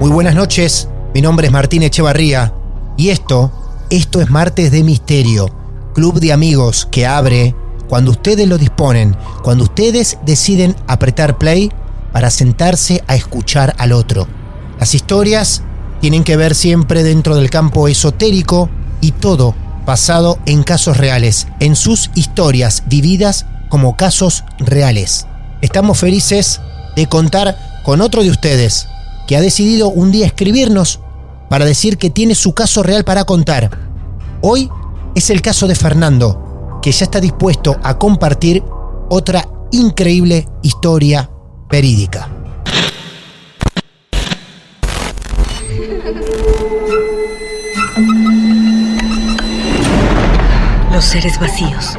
Muy buenas noches, mi nombre es Martín Echevarría y esto, esto es Martes de Misterio, club de amigos que abre cuando ustedes lo disponen, cuando ustedes deciden apretar play para sentarse a escuchar al otro. Las historias tienen que ver siempre dentro del campo esotérico y todo basado en casos reales, en sus historias vividas como casos reales. Estamos felices de contar con otro de ustedes, que ha decidido un día escribirnos para decir que tiene su caso real para contar. Hoy es el caso de Fernando, que ya está dispuesto a compartir otra increíble historia verídica. Los seres vacíos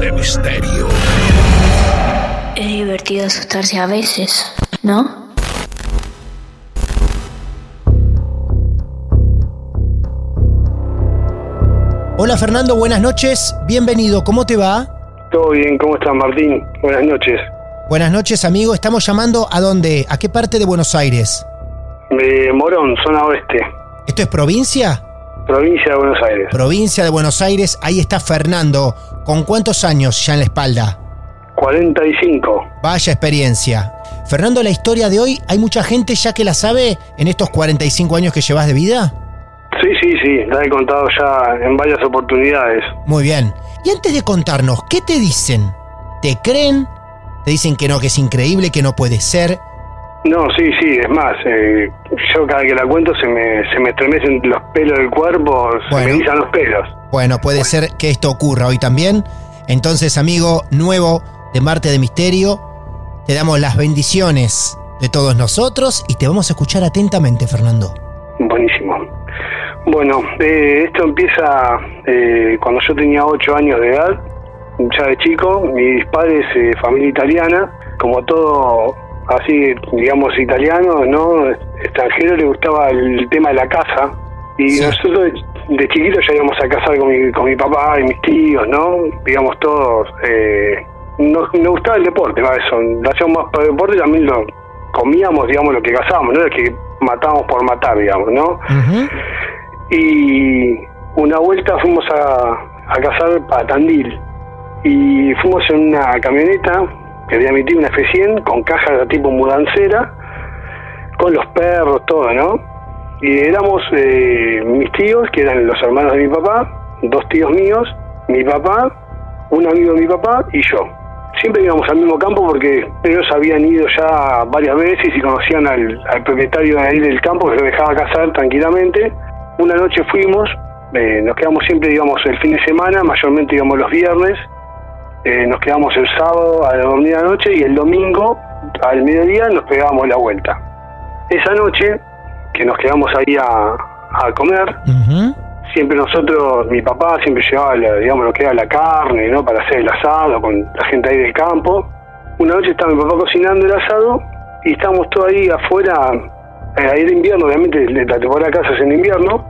de Misterio. Es divertido asustarse a veces, ¿no? Hola Fernando, buenas noches, bienvenido, ¿cómo te va? Todo bien, ¿cómo estás Martín? Buenas noches. Buenas noches amigo, estamos llamando a dónde, a qué parte de Buenos Aires. De Morón, zona oeste, ¿Esto es provincia? Provincia de Buenos Aires. Provincia de Buenos Aires, ahí está Fernando. ¿Con cuántos años ya en la espalda? 45. Vaya experiencia. Fernando, la historia de hoy, ¿hay mucha gente ya que la sabe en estos 45 años que llevas de vida? Sí, sí, sí, la he contado ya en varias oportunidades. Muy bien. Y antes de contarnos, ¿qué te dicen? ¿Te creen? ¿Te dicen que no, que es increíble, que no puede ser? No, sí, sí, es más, eh, yo cada que la cuento se me, se me estremecen los pelos del cuerpo, se me los pelos. Bueno, puede ser que esto ocurra hoy también. Entonces, amigo nuevo de Marte de Misterio, te damos las bendiciones de todos nosotros y te vamos a escuchar atentamente, Fernando. Buenísimo. Bueno, eh, esto empieza eh, cuando yo tenía 8 años de edad, ya de chico, mis padres, eh, familia italiana, como todo así, digamos, italiano, ¿no? Extranjero, le gustaba el tema de la casa. Y Sí. nosotros de, de chiquitos ya íbamos a casar con mi, con mi papá y mis tíos, ¿no? Digamos, todos. Eh, nos, nos gustaba el deporte, ¿va? Eso, lo hacíamos más por el deporte y también lo comíamos, digamos, lo que cazábamos, no era que matábamos por matar, digamos, ¿no? Y una vuelta fuimos a, a cazar para Tandil y fuimos en una camioneta que había mi tío, una F100 con caja de tipo mudancera con los perros, todo, ¿no? Y éramos eh, mis tíos, que eran los hermanos de mi papá, dos tíos míos, mi papá, un amigo de mi papá y yo. Siempre íbamos al mismo campo porque ellos habían ido ya varias veces y conocían al, al propietario de ahí del campo que se dejaba cazar tranquilamente. Una noche fuimos, eh, nos quedamos siempre, digamos, el fin de semana, mayormente íbamos los viernes, eh, nos quedamos el sábado a dormir la noche y el domingo al mediodía nos pegábamos la vuelta. Esa noche que nos quedamos ahí a, a comer, siempre nosotros, mi papá siempre llevaba, la- digamos, lo que era la carne, ¿no? Para hacer el asado con la gente ahí del campo. Una noche estaba mi papá cocinando el asado y estábamos todos ahí afuera eh, ahí era invierno, obviamente la temporada de casa es en invierno,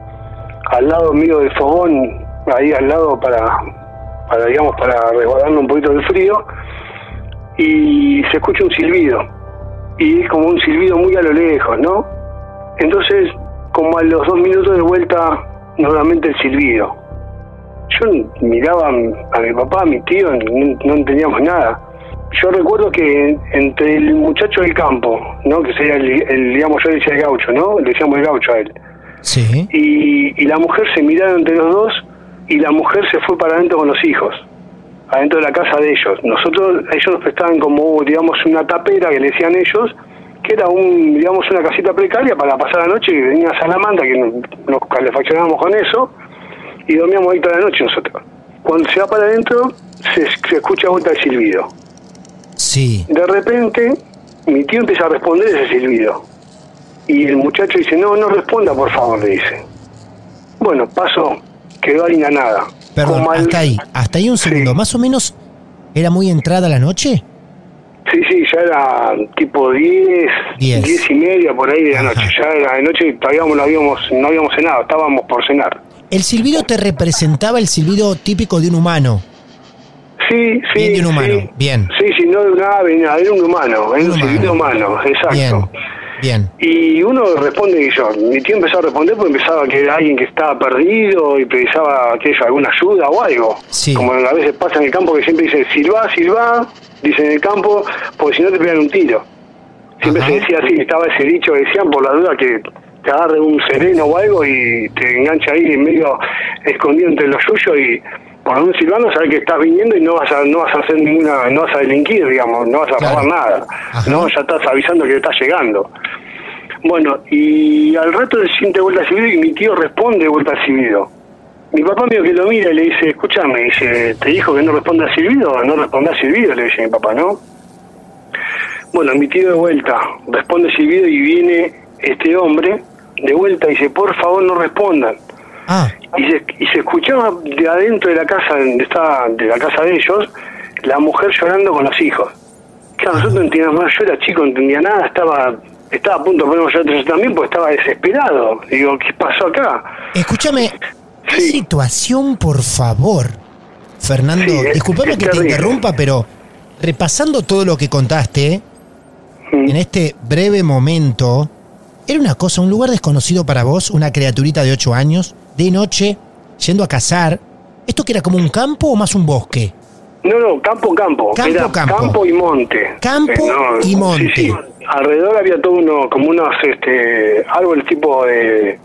al lado mío del fogón, ahí al lado para, para digamos, para resguardarme un poquito del frío, y se escucha un silbido, y es como un silbido muy a lo lejos, ¿no? Entonces, como a los dos minutos de vuelta, nuevamente el silbido. Yo miraba a mi papá, a mi tío, no, entendíamos nada. Yo recuerdo que entre el muchacho del campo, ¿no? Que sería el, digamos, yo le decía el gaucho, ¿no? Le decíamos el gaucho a él. Sí. Y, y la mujer se miraron entre los dos y la mujer se fue para adentro con los hijos, adentro de la casa de ellos. Nosotros, ellos nos prestaban como, digamos, una tapera que le decían ellos, que era un, digamos, una casita precaria para pasar la noche, que venía Salamanda, que nos, nos calefaccionábamos con eso, y dormíamos ahí toda la noche nosotros. Cuando se va para adentro, se, se escucha vuelta el silbido. Sí. De repente, mi tío empieza a responder ese silbido. Y el muchacho dice, no, no responda, por favor, le dice. Bueno, pasó, quedó ahí na nada. Perdón, hasta ahí, hasta ahí un segundo. Más o menos, ¿era muy entrada la noche? Sí, sí, ya era tipo 10, Diez. 10 y media por ahí de la Ajá. noche. Ya era de noche, todavía no habíamos, no habíamos cenado, estábamos por cenar. El silbido te representaba el silbido típico de un humano. Sí, sí. Bien de un humano, sí. bien. Sí, sí, no de un ave, nada, era un humano, era Un un silbido humano, exacto. Bien, bien. Y uno responde y yo, mi tío empezó a responder porque empezaba que era alguien que estaba perdido y precisaba aquello, alguna ayuda o algo. Sí. Como a veces pasa en el campo que siempre dice, silba, silba, dice en el campo, porque si no te pegan un tiro. Siempre Ajá. se decía así, estaba ese dicho que decían por la duda que te agarre un sereno o algo y te engancha ahí en medio escondido entre los suyos y por un silbando sabes que estás viniendo y no vas a no vas a hacer ninguna no vas a delinquir digamos no vas a Claro. robar nada Ajá. no ya estás avisando que estás llegando bueno, y al rato se siente vuelta silbido y mi tío responde vuelta silbido. Mi papá mío que lo mira y le dice, escúchame, dice, ¿te dijo que no responda silbido? No responda silbido, le dice mi papá, ¿no? Bueno, mi tío de vuelta, responde silbido y viene este hombre de vuelta y dice, por favor no respondan. Ah, Y se, y se escuchaba de adentro de la casa, donde estaba, de la casa de ellos, la mujer llorando con los hijos. Claro, nosotros no entendíamos yo era chico, no entendía nada, estaba estaba a punto de ponerme yo también porque estaba desesperado. Digo, ¿qué pasó acá? escúchame, ¿qué Sí. situación, por favor? Fernando, Sí, es- disculpame es que te interrumpa, pero repasando todo lo que contaste, Mm. en este breve momento, era una cosa, un lugar desconocido para vos, una criaturita de 8 años, de noche, yendo a cazar. ¿Esto que era como un campo o más un bosque? No, no, campo, campo. Campo, Era campo. y monte. Eh, Campo y monte. Sí, sí. Alrededor había todo uno, como unos este, árboles tipo de,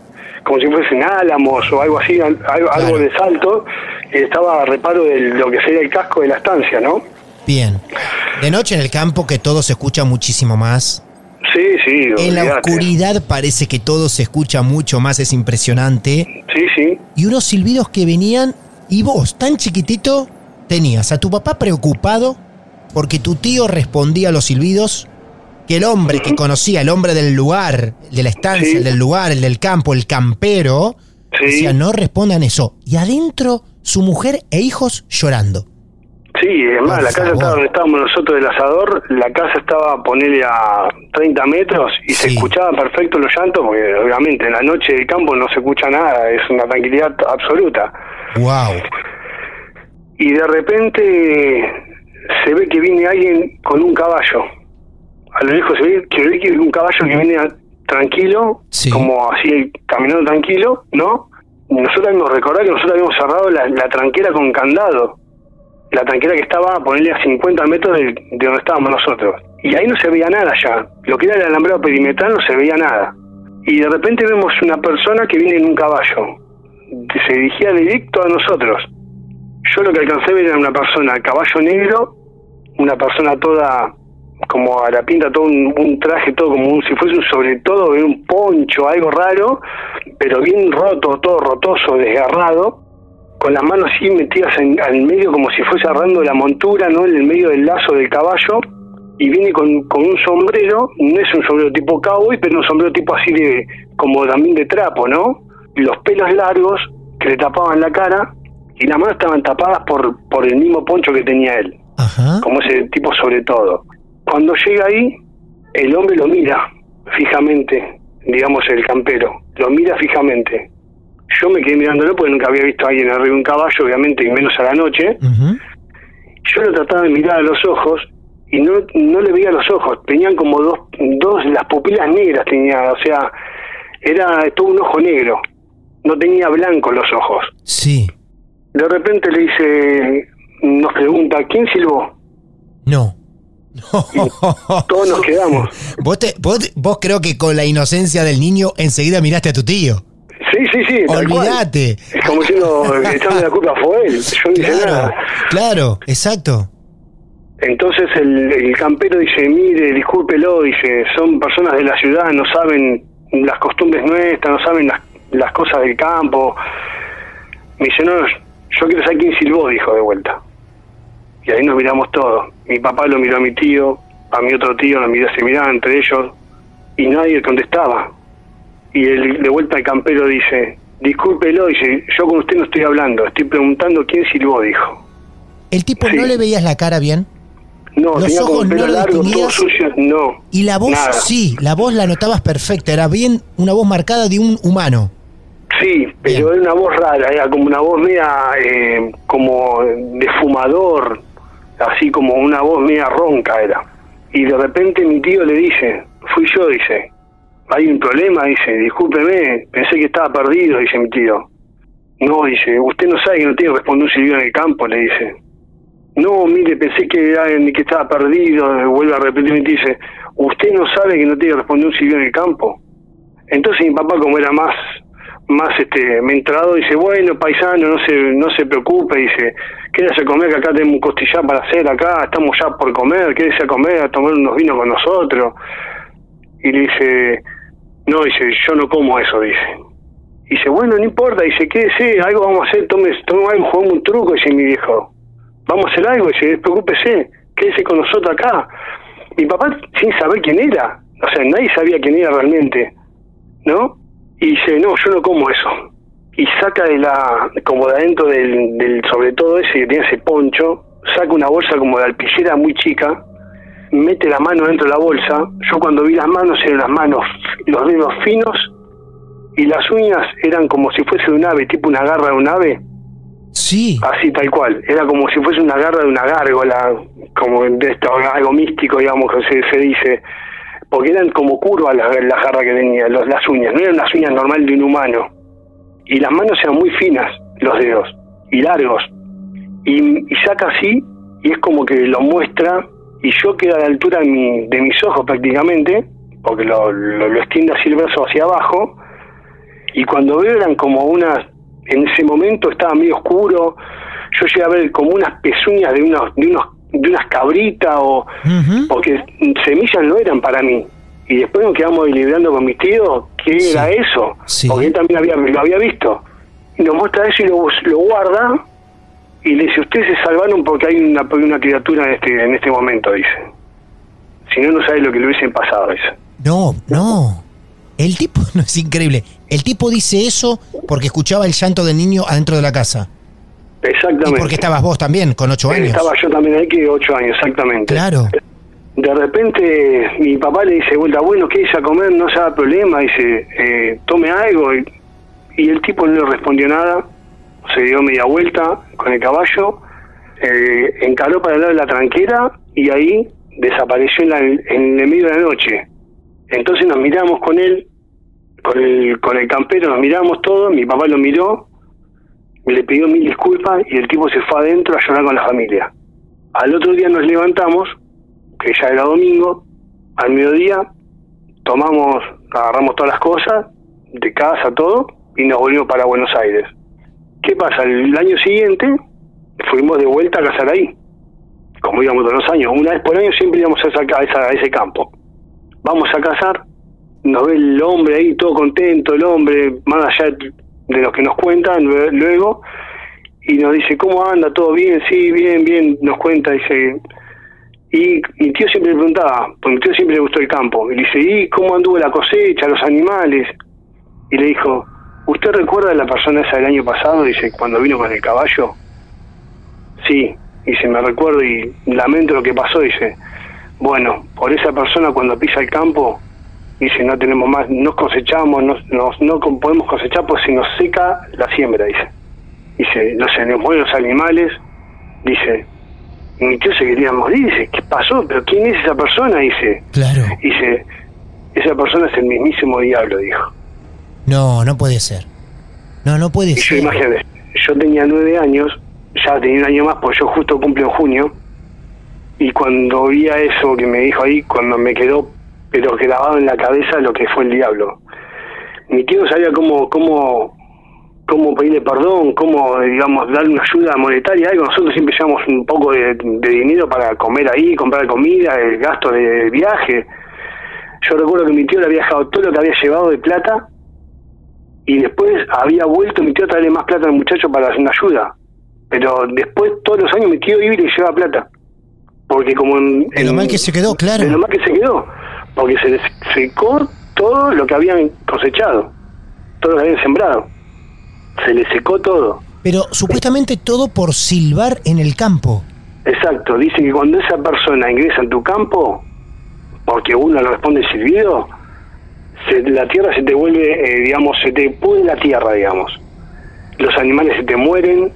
como si fuesen álamos o algo así, al- algo, de salto, y estaba a reparo de lo que sería el casco de la estancia, ¿no? Bien. De noche en el campo que todo se escucha muchísimo más. Sí, sí. En la oscuridad parece que todo se escucha mucho más, es impresionante. Sí, sí. Y unos silbidos que venían y vos, tan chiquitito, tenías a tu papá preocupado porque tu tío respondía a los silbidos, que el hombre que conocía, el hombre del lugar, de la estancia, Sí. el del lugar, el del campo, el campero, Sí. decía no respondan eso. Y adentro su mujer e hijos llorando. Sí, es más, Por la casa estaba donde estábamos nosotros del asador, la casa estaba, ponerle a 30 metros y se Sí. escuchaba perfecto los llantos, porque obviamente en la noche del campo no se escucha nada, es una tranquilidad absoluta. Wow. Y de repente se ve que viene alguien con un caballo. A lo lejos se ve que, ve que un caballo que viene a- tranquilo, Sí. como así caminando tranquilo, ¿no? Y nosotros habíamos recordado que nosotros habíamos cerrado la, la tranquera con candado. La tranquera que estaba a ponerle a 50 metros de, de donde estábamos nosotros. Y ahí no se veía nada ya. Lo que era el alambrado perimetral no se veía nada. Y de repente vemos una persona que viene en un caballo. Se dirigía directo a nosotros. Yo lo que alcancé a ver era una persona, caballo negro, una persona toda como a la pinta, todo un, un traje, todo como un, si fuese un sobre todo, un poncho, algo raro, pero bien roto, todo rotoso, desgarrado, con las manos así metidas en, al medio como si fuese agarrando la montura, ¿no? En el medio del lazo del caballo, y viene con, con un sombrero, no es un sombrero tipo cowboy, pero un sombrero tipo así de, como también de trapo, ¿no? Los pelos largos que le tapaban la cara, y las manos estaban tapadas por, por el mismo poncho que tenía él, Ajá. como ese tipo sobre todo. Cuando llega ahí, el hombre lo mira fijamente, digamos, el campero. Lo mira fijamente. Yo me quedé mirándolo porque nunca había visto a alguien arriba de un caballo, obviamente, y menos a la noche. Yo lo trataba de mirar a los ojos y no, no le veía los ojos. Tenían como dos, dos, las pupilas negras tenía, o sea, era todo un ojo negro. No tenía blanco los ojos. Sí. De repente le dice, nos pregunta, ¿quién silbó? No. Todos nos quedamos. Vos, te- vos, vos creo que con la inocencia del niño enseguida miraste a tu tío. Sí, sí, sí. Olvídate. Es como diciendo, echarme la culpa fue él. Yo no hice Claro, nada. claro, exacto. Entonces el, el campero dice, mire, discúlpelo, dice, son personas de la ciudad, no saben las costumbres nuestras, no saben las, las cosas del campo. Me dice, no, yo quiero saber quién silbó, dijo de vuelta. Y ahí nos miramos todos. Mi papá lo miró a mi tío, a mi otro tío lo miró, se miraban entre ellos, y nadie contestaba. Y el, de vuelta el campero dice, discúlpelo, dice, yo con usted no estoy hablando, estoy preguntando quién silbó, dijo. ¿El tipo Sí. no le veías la cara bien? No, Los tenía ojos no largo, todo sucio, no. Y la voz, Nada. sí, la voz la notabas perfecta, era bien una voz marcada de un humano. Sí, pero era una voz rara, era como una voz media eh, como de fumador, así como una voz media ronca era. Y de repente mi tío le dice, fui yo, dice, hay un problema, dice, discúlpeme, pensé que estaba perdido, dice mi tío. No, dice, usted no sabe que no tiene que responder un silbido en el campo, le dice. No, mire, pensé que que estaba perdido, vuelve a repetir y dice, usted no sabe que no tiene que responder un silbido en el campo. Entonces mi papá como era más más este me entrado dice bueno paisano no se no se preocupe dice quédese a comer que acá tenemos un costillar para hacer acá estamos ya por comer quédese a comer a tomar unos vinos con nosotros y le dice no dice yo no como eso dice y dice bueno no importa dice quédese algo vamos a hacer tome tome algo un truco dice mi viejo vamos a hacer algo dice despreocúpese quédese con nosotros acá mi papá sin saber quién era o sea nadie sabía quién era realmente ¿no? Y dice, no, yo no como eso. Y saca de la, como de adentro del, del sobre todo ese que tenía ese poncho, saca una bolsa como de alpillera muy chica, mete la mano dentro de la bolsa. Yo cuando vi las manos eran las manos, los dedos finos y las uñas eran como si fuese de un ave, tipo una garra de un ave. Sí. Así tal cual, era como si fuese una garra de una gárgola, como de esto, algo místico, digamos, que se, se dice porque eran como curvas las la jarra que tenía, los- las uñas, no eran las uñas normal de un humano. Y las manos eran muy finas, los dedos, y largos. Y, y saca así, y es como que lo muestra, y yo quedo a la altura de, mi- de mis ojos prácticamente, porque lo, lo, lo extiende así el brazo hacia abajo, y cuando veo eran como unas, en ese momento estaba medio oscuro, yo llegué a ver como unas pezuñas de unos, de unos, de unas cabritas o porque semillas no eran para mí. Y después nos quedamos deliberando con mis tíos qué era eso, porque él también había, lo había visto. Y nos muestra eso y lo, lo guarda y le dice, ustedes se salvaron porque hay una, una criatura en este, en este momento, dice. Si no, no sabe lo que le hubiesen pasado, dice. No, no. El tipo no es increíble. El tipo dice eso porque escuchaba el llanto del niño adentro de la casa. Exactamente. Y porque estabas vos también, con ocho años. Estaba yo también ahí que ocho años, exactamente. Claro. De repente mi papá le dice vuelta, bueno, ¿qué dice a comer? No se da problema, dice, eh, tome algo. Y, y el tipo no le respondió nada, se dio media vuelta con el caballo, eh, encaró para el lado de la tranquera y ahí desapareció en, la- en el medio de la noche. Entonces nos miramos con él, con el, con el campero, nos miramos todos, mi papá lo miró, le pidió mil disculpas y el tipo se fue adentro a llorar con la familia. Al otro día nos levantamos, que ya era domingo, al mediodía tomamos, agarramos todas las cosas, de casa, todo, y nos volvimos para Buenos Aires. ¿Qué pasa? El año siguiente fuimos de vuelta a cazar ahí, como íbamos todos los años. Una vez por año siempre íbamos a, esa, a, esa- ese campo. Vamos a cazar, nos ve el hombre ahí todo contento, el hombre, más allá de lo que nos cuentan lue- luego, y nos dice, ¿cómo anda? ¿Todo bien? Sí, bien, bien, nos cuenta, dice, y mi tío siempre le preguntaba, porque mi tío siempre le gustó el campo, y le dice, ¿y cómo anduvo la cosecha, los animales? Y le dijo, ¿usted recuerda a la persona esa del año pasado? Dice, cuando vino con el caballo. Sí, dice, me recuerdo y lamento lo que pasó, dice, bueno, por esa persona cuando pisa el campo, Dice, no tenemos más, no cosechamos, no, no, no podemos cosechar pues se nos seca la siembra, dice. Dice, no se nos mueren los animales. Dice, mi tío se quería morir. Dice, ¿qué pasó? ¿Pero quién es esa persona? Dice, Claro. dice, esa persona es el mismísimo diablo, dijo. No, no puede ser. No, no puede Y yo, ser. imagínate, yo tenía nueve años, ya tenía un año más, porque yo justo cumplo en junio, y cuando vi a eso que me dijo ahí, cuando me quedó, pero grabado en la cabeza lo que fue el diablo. Mi tío no sabía cómo, cómo, cómo pedirle perdón, cómo, digamos, darle una ayuda monetaria, algo. Nosotros siempre llevamos un poco de, de dinero para comer ahí, comprar comida, el gasto de viaje. Yo recuerdo que mi tío le había dejado todo lo que había llevado de plata y después había vuelto mi tío a traerle más plata al muchacho para hacer una ayuda. Pero después, todos los años, mi tío iba y le llevaba plata. Porque como en... De lo en- mal que se quedó, claro. De lo mal que se quedó. Porque se les secó todo lo que habían cosechado. Todo lo que habían sembrado. Se les secó todo. Pero supuestamente todo por silbar en el campo. Exacto. Dice que cuando esa persona ingresa en tu campo, porque uno le responde silbido, se- la tierra se te vuelve, eh, digamos, se te pudre la tierra, digamos. Los animales se te mueren.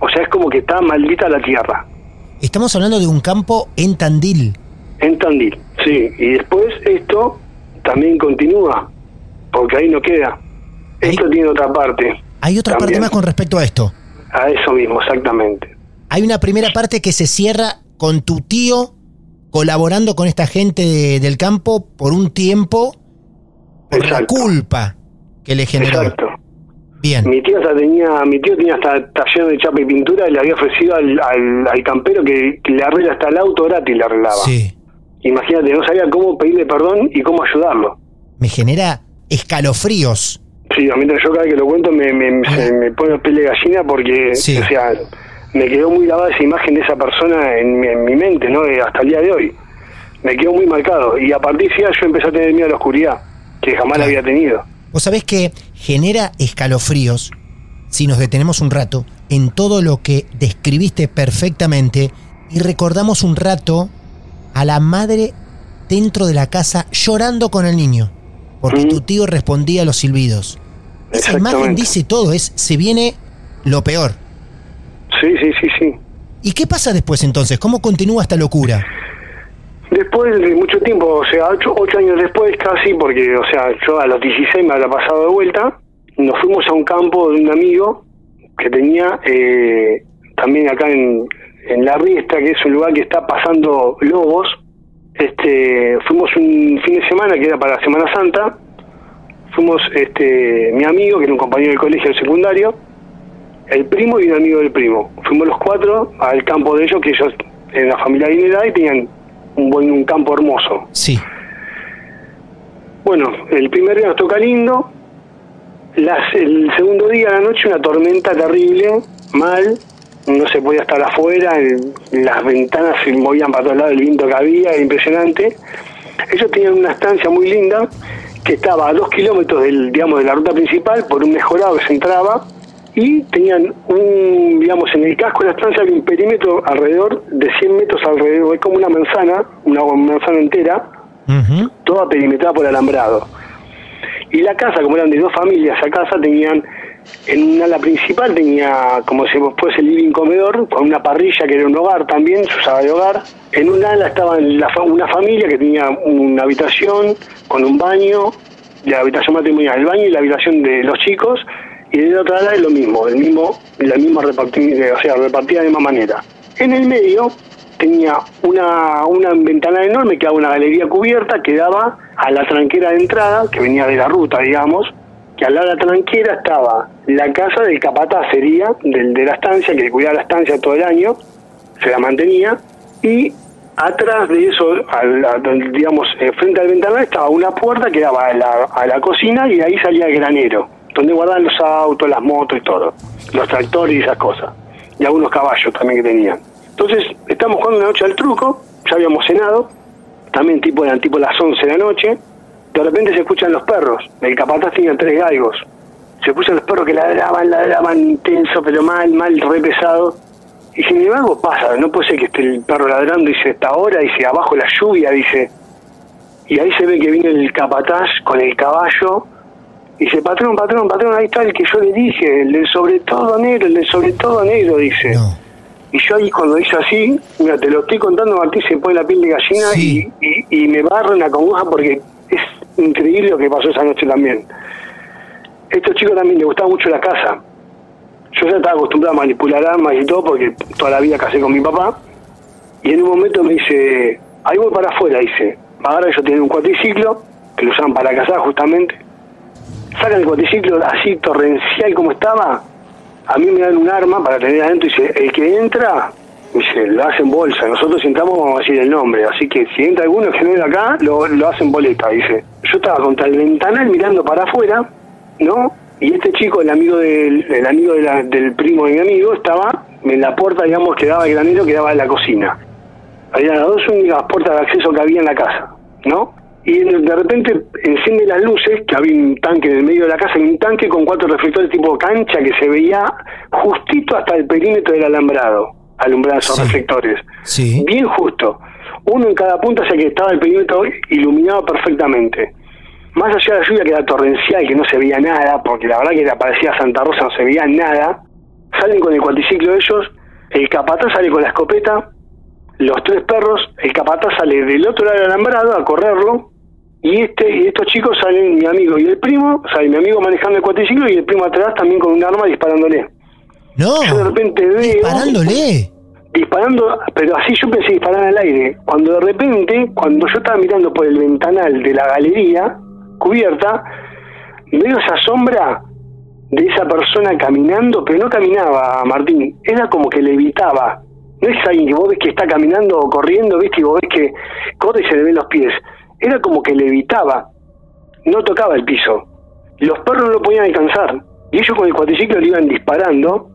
O sea, es como que está maldita la tierra. Estamos hablando de un campo en Tandil. En Tandil, sí. Y después esto también continúa, porque ahí no queda. Esto tiene otra parte. Hay otra parte más con respecto a esto. A eso mismo, exactamente. Hay una primera parte que se cierra con tu tío colaborando con esta gente de- del campo por un tiempo por la culpa que le generó. Exacto. Bien. Mi tío hasta tenía, mi tío tenía hasta taller de chapa y pintura y le había ofrecido al, al, al campero que, que le arregla hasta el auto gratis le arreglaba. Sí. Imagínate, no sabía cómo pedirle perdón y cómo ayudarlo. Me genera escalofríos. Sí, a mí yo cada vez que lo cuento me, me, se me pone el pelo de gallina porque, Sí. o sea, me quedó muy grabada esa imagen de esa persona en mi, en mi mente, ¿no? Eh, Hasta el día de hoy. Me quedó muy marcado. Y a partir de ahí yo empecé a tener miedo a la oscuridad, que jamás la había tenido. Vos sabés que genera escalofríos, si nos detenemos un rato, en todo lo que describiste perfectamente y recordamos un rato a la madre dentro de la casa llorando con el niño, porque tu tío respondía a los silbidos. Esa imagen dice todo, es se viene lo peor. Sí, sí, sí, sí. ¿Y qué pasa después entonces? ¿Cómo continúa esta locura? Después de mucho tiempo, o sea, ocho, ocho años después casi, porque, o sea, yo a los 16 me había pasado de vuelta, nos fuimos a un campo de un amigo que tenía eh, también acá en, en La Riestra, que es un lugar que está pasando lobos. Este, fuimos un fin de semana que era para Semana Santa. Fuimos este, mi amigo, que era un compañero del colegio del secundario, el primo y un amigo del primo. Fuimos los cuatro al campo de ellos, que ellos eran una familia adinerada y tenían un buen un campo hermoso. Sí. Bueno, el primer día nos toca lindo. Las, el segundo día a la noche una tormenta terrible, mal. No se podía estar afuera, el- las ventanas se movían para todos lados, el viento que había, era impresionante. Ellos tenían una estancia muy linda que estaba a dos kilómetros del, digamos, de la ruta principal por un mejorado que se entraba y tenían un, digamos, en el casco de la estancia había un perímetro alrededor de 100 metros alrededor, es como una manzana, una manzana entera, toda perimetrada por alambrado. Y la casa, como eran de dos familias, esa casa tenían, en una ala principal tenía como si fuese el living comedor, con una parrilla que era un hogar también, se usaba de hogar. En una ala estaba la una familia que tenía una habitación con un baño, la habitación matrimonial, el baño y la habitación de los chicos, y de la otra ala es lo mismo, el mismo, la misma repartida, o sea, repartida de la misma manera. En el medio tenía una, una ventana enorme que daba una galería cubierta que daba a la tranquera de entrada, que venía de la ruta, digamos, que al lado de la tranquera estaba la casa del capataz, sería, del, de la estancia, que cuidaba la estancia todo el año, se la mantenía, y atrás de eso, al- al- digamos, eh, frente al ventanal estaba una puerta que daba a la, a la cocina y ahí salía el granero, donde guardaban los autos, las motos y todo, los tractores y esas cosas, y algunos caballos también que tenían. Entonces, estamos jugando una noche al truco, ya habíamos cenado, también tipo eran tipo las 11 de la noche, de repente se escuchan los perros, el capataz tenía tres galgos, se escuchan los perros que ladraban, ladraban intenso, pero mal, mal, re pesado, y sin embargo pasa, no puede ser que esté el perro ladrando, dice, esta hora, dice, abajo la lluvia, dice, Y ahí se ve que viene el capataz con el caballo. Y dice, patrón, patrón, patrón, ahí está el que yo le dije, el del sobre todo negro, el del sobre todo negro, dice. Y yo ahí cuando dice así, mira, te lo estoy contando, Martín, se pone la piel de gallina y, y, y me barra una congoja porque es increíble lo que pasó esa noche también. Estos chicos también les gustaba mucho la casa. Yo ya estaba acostumbrado a manipular armas y todo porque toda la vida casé con mi papá. Y en un momento me dice, ahí voy para afuera, dice. Ahora ellos tienen un cuatriciclo, que lo usaban para cazar justamente. Sacan el cuatriciclo así torrencial como estaba. A mí me dan un arma para tener adentro y dice, el que entra, dice, lo hacen bolsa. Nosotros entramos vamos a decir el nombre. Así que si entra alguno que no acá, lo, lo hacen boleta, dice. Yo estaba contra el ventanal mirando para afuera, ¿no? Y este chico, el amigo del, el amigo de la- del primo de mi amigo, estaba en la puerta, digamos, que daba el granero que daba de la cocina. Había las dos únicas puertas de acceso que había en la casa, ¿no? Y de repente enciende las luces, que había un tanque en el medio de la casa, y un tanque con cuatro reflectores tipo cancha que se veía justito hasta el perímetro del alambrado, alumbrado esos reflectores. Sí. Bien justo. Uno en cada punta, o sea que estaba el perímetro iluminado perfectamente. Más allá de la lluvia que era torrencial, que no se veía nada, porque la verdad que era parecía Santa Rosa, no se veía nada. Salen con el cuatriciclo ellos, el capataz sale con la escopeta, los tres perros, el capataz sale del otro lado del alambrado a correrlo, y este y estos chicos salen, mi amigo y el primo, sale mi amigo manejando el cuatriciclo y el primo atrás también con un arma disparándole. No. Yo de repente veo... Disparándole. Disparando, pero así yo pensé disparar al aire. Cuando de repente, cuando yo estaba mirando por el ventanal de la galería cubierta, veo esa sombra de esa persona caminando, pero no caminaba, Martín, era como que levitaba. No es alguien que vos ves que está caminando o corriendo, viste, y vos ves que corre y se le ven los pies. Era como que levitaba, no tocaba el piso. Los perros no lo podían alcanzar, y ellos con el cuatriciclo le iban disparando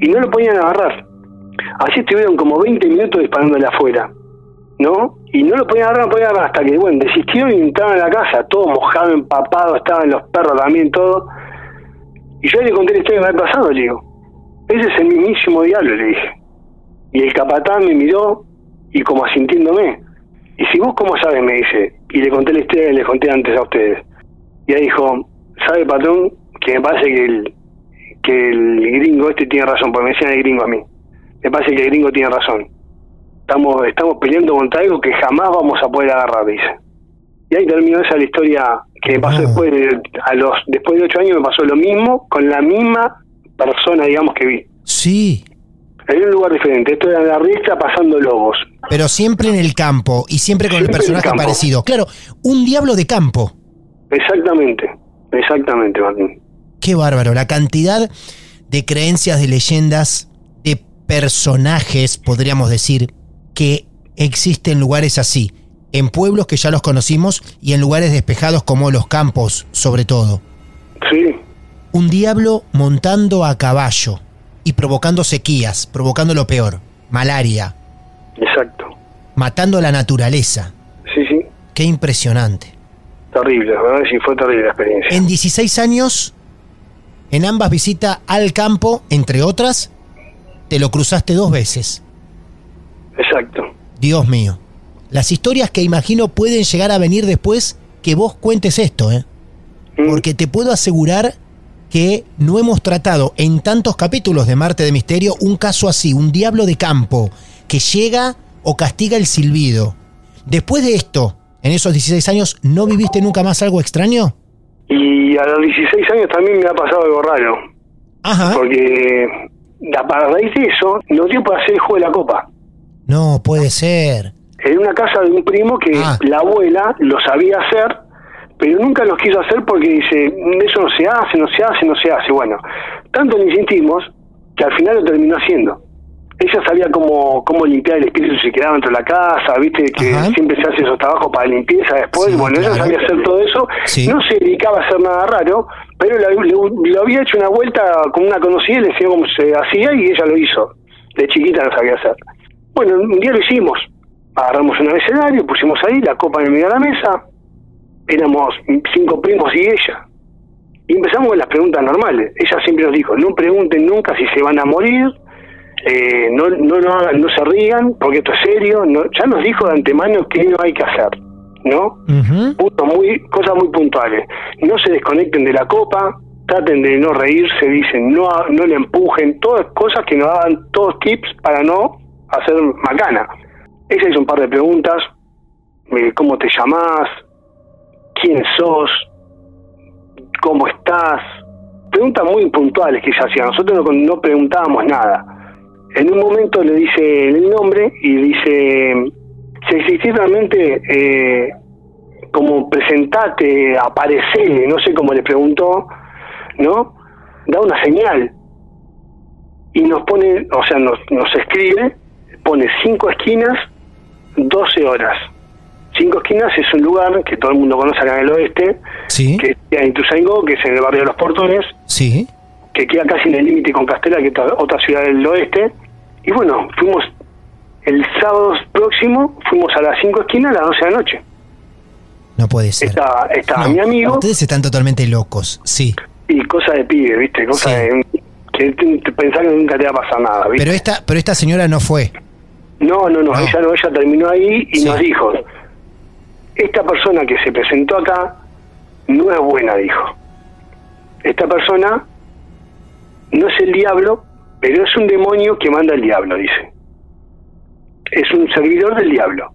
y no lo podían agarrar. Así estuvieron como 20 minutos disparándole afuera, ¿no? Y no lo podían agarrar, no podían agarrar hasta que, bueno, desistieron y entraron a la casa, todo mojado, empapado, estaban los perros también, todo. Y yo le conté la historia que me había pasado, le digo, ese es el mismísimo diablo, le dije. Y el capatán me miró y como asintiéndome. Y si vos cómo sabes, me dice, y le conté la historia que les conté antes a ustedes. Y ahí dijo, ¿sabe patrón? Que me parece que el, que el gringo este tiene razón, porque me decían el gringo a mí. Me parece que el gringo tiene razón. Estamos, estamos peleando contra algo que jamás vamos a poder agarrar, dice. Y ahí terminó esa la historia que me pasó después de, a los después de ocho años me pasó lo mismo con la misma persona digamos que vi Sí. En un lugar diferente esto era la riestra pasando lobos Pero siempre en el campo y siempre con el Siempre el personaje campo. parecido. Claro, un diablo de campo. exactamente exactamente Martín Qué bárbaro. La cantidad de creencias, de leyendas, de personajes, podríamos decir, que existen en lugares así. En pueblos que ya los conocimos y en lugares despejados como los campos, sobre todo. sí Un diablo montando a caballo y provocando sequías, provocando lo peor, malaria, exacto matando a la naturaleza. sí sí Qué impresionante. terrible verdad sí fue terrible la experiencia En 16 años, en ambas visitas al campo, entre otras, te lo cruzaste dos veces. exacto Dios mío. Las historias que imagino pueden llegar a venir después que vos cuentes esto, ¿eh? Porque te puedo asegurar que no hemos tratado en tantos capítulos de Marte de Misterio un caso así, un diablo de campo que llega o castiga el silbido. Después de esto, en esos 16 años, ¿no viviste nunca más algo extraño? y a los 16 años también me ha pasado algo raro Ajá. porque a raíz de eso nos dio para hacer el juego de la copa No, puede ser. en una casa de un primo que Ah. la abuela lo sabía hacer, pero nunca los quiso hacer porque dice, eso no se hace, no se hace, no se hace. Bueno, tanto le insistimos que al final lo terminó haciendo. Ella sabía cómo, cómo limpiar el espíritu si quedaba dentro de la casa, viste que Ajá. siempre se hace esos trabajos para limpieza después. Sí, bueno, ella sabía hacer todo eso. Sí. No se dedicaba a hacer nada raro, pero le había hecho una vuelta con una conocida y le enseñó cómo se hacía y ella lo hizo. De chiquita no sabía hacer. Bueno, un día lo hicimos. Agarramos un abecedario, pusimos ahí la copa en el medio de la mesa. Éramos cinco primos y ella. Y empezamos con las preguntas normales. Ella siempre nos dijo, no pregunten nunca si se van a morir, eh, no, no, no, hagan- no se rían, porque esto es serio. No, ya nos dijo de antemano qué no hay que hacer. ¿no? Puntos muy, cosas muy puntuales. No se desconecten de la copa, traten de no reírse, dicen, no, no le empujen, todas cosas que nos daban todos tips para no hacer macana. Ella hizo un par de preguntas, eh, ¿cómo te llamás? ¿Quién sos? ¿Cómo estás? Preguntas muy puntuales que ella hacía, nosotros no, no preguntábamos nada. En un momento le dice el nombre y dice, si existís realmente eh, como presentate, aparece, no sé cómo le preguntó, ¿no? Da una señal y nos pone, o sea, nos, nos escribe, pone cinco esquinas, 12 horas. Cinco esquinas es un lugar que todo el mundo conoce acá en el oeste, Sí. que es en Ituzaingó, que es en el barrio de los Portones, Sí. que queda casi en el límite con Castela, que es otra- ciudad del oeste. Y bueno, fuimos el sábado próximo, fuimos a las cinco esquinas a las 12 de la noche. No puede ser. Estaba, estaba No, mi amigo Ustedes están totalmente locos. Sí. y cosa de pibe, ¿viste? Cosa de que pensás que nunca te va a pasar nada, ¿viste? Pero esta, pero esta señora no fue. No, no, no, ella no, ella terminó ahí y nos dijo, esta persona que se presentó acá no es buena, dijo. Esta persona no es el diablo, pero es un demonio que manda el diablo, dice. Es un servidor del diablo.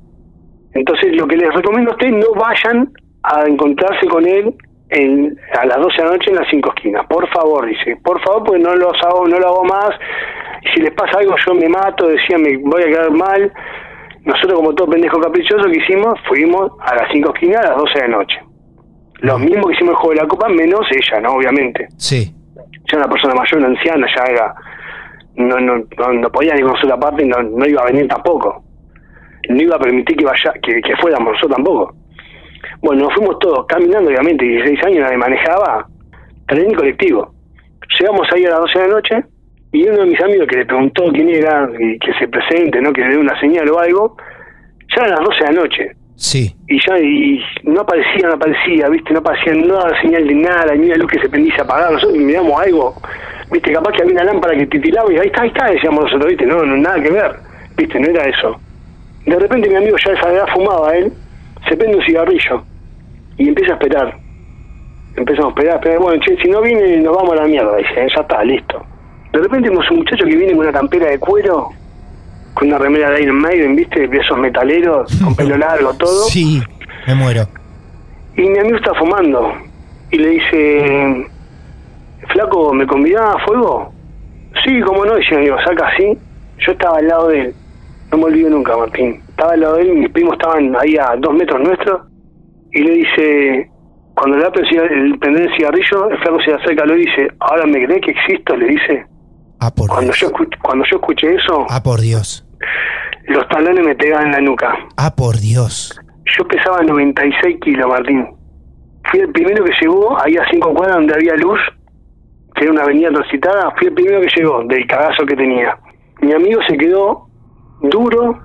Entonces lo que les recomiendo a ustedes, no vayan a encontrarse con él en, a las 12 de la noche en las cinco esquinas. Por favor, dice. Por favor, porque no los hago, no lo hago más. Si les pasa algo, yo me mato, decía, me voy a quedar mal. Nosotros, como todo pendejo caprichoso que hicimos, fuimos a las cinco esquinas a las 12 de la noche. Los mismos que hicimos el juego de la copa, menos ella, ¿no? Obviamente. Sí. Ya una persona mayor, una anciana, ya era. No, no, no, no podía ni con su parte y no, no iba a venir tampoco. No iba a permitir que vaya que, que fuéramos nosotros tampoco. Bueno, nos fuimos todos caminando, obviamente, 16 años nadie manejaba, tren y colectivo. Llegamos ahí a las 12 de la noche y uno de mis amigos que le preguntó quién era y que se presente, ¿no? que le dé una señal o algo, ya eran las 12 de la noche. Sí. Y ya y no aparecía, no aparecía, ¿viste? No aparecía nada, señal de nada, ni una luz que se prendía y se apagaba. Nosotros miramos algo, ¿viste? Capaz que había una lámpara que titilaba y ahí está, ahí está, decíamos nosotros, ¿viste? No, no, nada que ver, ¿viste? No era eso. De repente mi amigo ya a esa edad fumaba él, se prende un cigarrillo y empieza a esperar. Empezamos a esperar, esperar. Bueno, che, si no viene, nos vamos a la mierda, dice, ya está, listo. De repente vemos un muchacho que viene con una campera de cuero, con una remera de Iron Maiden, ¿viste? De esos metaleros, con pelo largo, todo. Sí. Me muero. Y mi amigo está fumando. Y le dice, flaco, ¿me convidás a fuego? Sí, cómo no, dice mi amigo, saca así. Yo estaba al lado de él. No me olvido nunca, Martín. Estaba al lado de él, mis primos estaban ahí a dos metros nuestros. Y le dice, cuando le da el prender el cigarrillo, el flaco se acerca y le dice, ahora me crees que existo, le dice. Ah, por cuando yo escu- Cuando yo escuché eso, Ah, por Dios. los talones me pegaban en la nuca. Ah, por Dios. Yo pesaba 96 kilos, Martín. Fui el primero que llegó, ahí a cinco cuadras donde había luz, que era una avenida transitada, fui el primero que llegó, del cagazo que tenía. Mi amigo se quedó duro,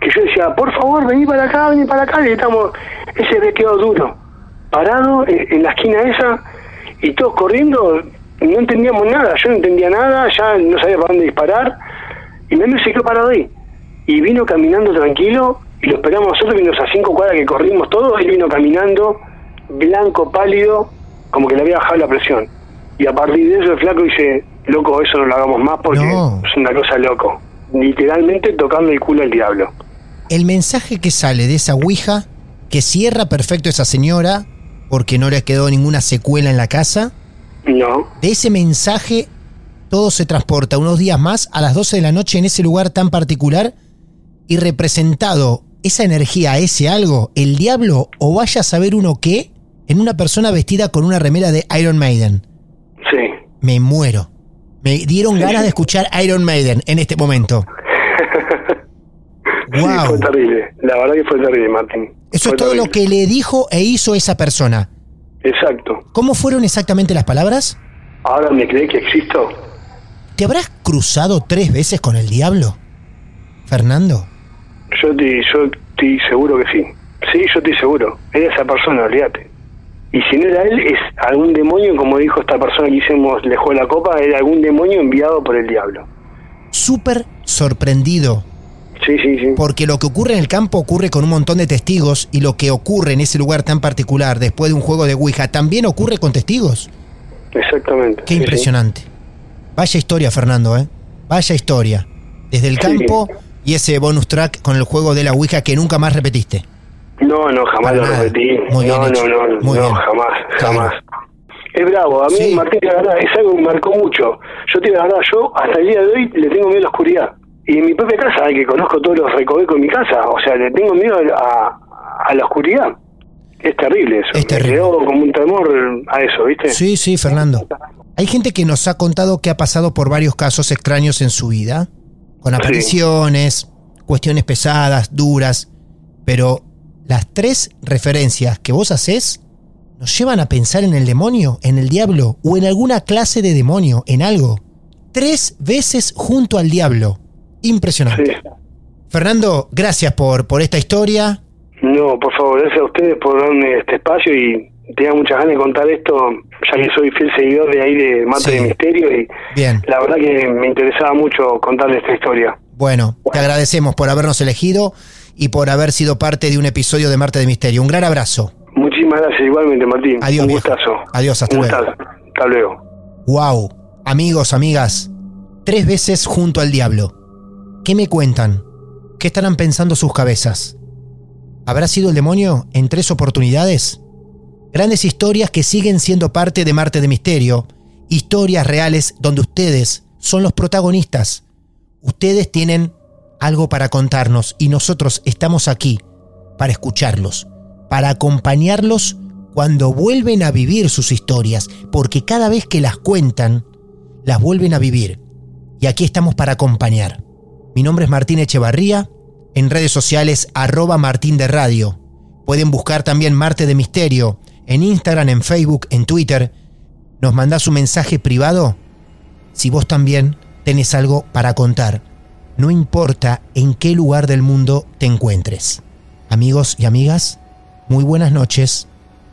que yo decía, por favor, vení para acá, vení para acá, y estamos, ese me quedó duro, parado en, en la esquina esa, y todos corriendo, no entendíamos nada, yo no entendía nada, ya no sabía para dónde disparar, y amigo se quedó parado ahí, y vino caminando tranquilo, y lo esperamos nosotros, vimos a cinco cuadras que corrimos todos, él vino caminando, blanco, pálido, como que le había bajado la presión. Y a partir de eso el flaco dice, loco, eso no lo hagamos más porque es una cosa loco. Literalmente tocando el culo al diablo. El mensaje que sale de esa Ouija, que cierra perfecto esa señora, porque no le quedó ninguna secuela en la casa, No. de ese mensaje todo se transporta unos días más a las 12 de la noche en ese lugar tan particular y representado esa energía, ese algo, el diablo o vaya a saber uno qué, en una persona vestida con una remera de Iron Maiden. Sí. Me muero. Me dieron ganas de escuchar Iron Maiden en este momento. Sí, fue terrible. La verdad que fue terrible, Martín. Eso Fue es todo lo que le dijo e hizo esa persona. Exacto. ¿Cómo fueron exactamente las palabras? Ahora me crees que existo. ¿Te habrás cruzado tres veces con el diablo? Fernando. Yo te, yo estoy seguro que sí. Sí, yo estoy seguro. Era esa persona, olvídate. Y si no era él, es algún demonio, como dijo esta persona que hicimos, le jugó la copa, era algún demonio enviado por el diablo. Súper sorprendido Sí, sí, sí. Porque lo que ocurre en el campo ocurre con un montón de testigos y lo que ocurre en ese lugar tan particular después de un juego de Ouija también ocurre con testigos. Exactamente. Qué sí, impresionante. Vaya historia, Fernando, ¿eh? Vaya historia. Desde el campo y ese bonus track con el juego de la Ouija que nunca más repetiste. No, no, jamás lo repetí. Muy bien no, no, no, Muy no, bien. jamás, jamás. Es bravo, a mí. Martín, la verdad, es algo que me marcó mucho. Yo te la verdad, yo hasta el día de hoy le tengo miedo a la oscuridad. Y en mi propia casa, que conozco todos los recovecos de mi casa, o sea, le tengo miedo a, a la oscuridad. Es terrible eso. Es terrible. Me como un temor a eso, ¿viste? Sí, sí, Fernando. Hay gente que nos ha contado que ha pasado por varios casos extraños en su vida, con apariciones, cuestiones pesadas, duras, pero las tres referencias que vos haces nos llevan a pensar en el demonio, en el diablo o en alguna clase de demonio, en algo. Tres veces junto al diablo. Impresionante. Sí. Fernando, gracias por, por esta historia. No, por favor, gracias a ustedes por darme este espacio y tenía muchas ganas de contar esto, ya que soy fiel seguidor de ahí de Mate Sí. de Misterio y Bien. la verdad que me interesaba mucho contarles esta historia. Bueno, te agradecemos por habernos elegido y por haber sido parte de un episodio de Marte de Misterio. Un gran abrazo. Muchísimas gracias igualmente, Martín. Adiós, Un viejo. gustazo. Adiós, hasta Un luego. gustazo. Hasta luego. Wow, amigos, amigas, tres veces junto al diablo. ¿Qué me cuentan? ¿Qué estarán pensando sus cabezas? ¿Habrá sido el demonio en tres oportunidades? Grandes historias que siguen siendo parte de Marte de Misterio, historias reales donde ustedes son los protagonistas. Ustedes tienen algo para contarnos y nosotros estamos aquí para escucharlos, para acompañarlos cuando vuelven a vivir sus historias, porque cada vez que las cuentan, las vuelven a vivir. Y aquí estamos para acompañar. Mi nombre es Martín Echevarría, en redes sociales arroba Martín de Radio. Pueden buscar también Marte de Misterio en Instagram, en Facebook, en Twitter. Nos mandás un mensaje privado si vos también tenés algo para contar. No importa en qué lugar del mundo te encuentres. Amigos y amigas, muy buenas noches.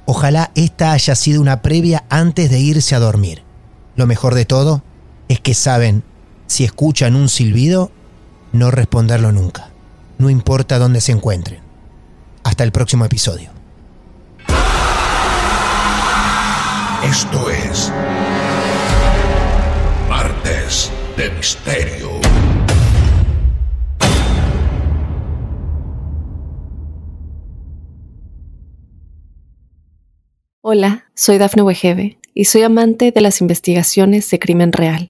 Ojalá esta haya sido una previa antes de irse a dormir. Lo mejor de todo es que saben, si escuchan un silbido, no responderlo nunca. No importa dónde se encuentren. Hasta el próximo episodio. Esto es Martes de Misterio. Hola, soy Dafne Wegebe y soy amante de las investigaciones de crimen real.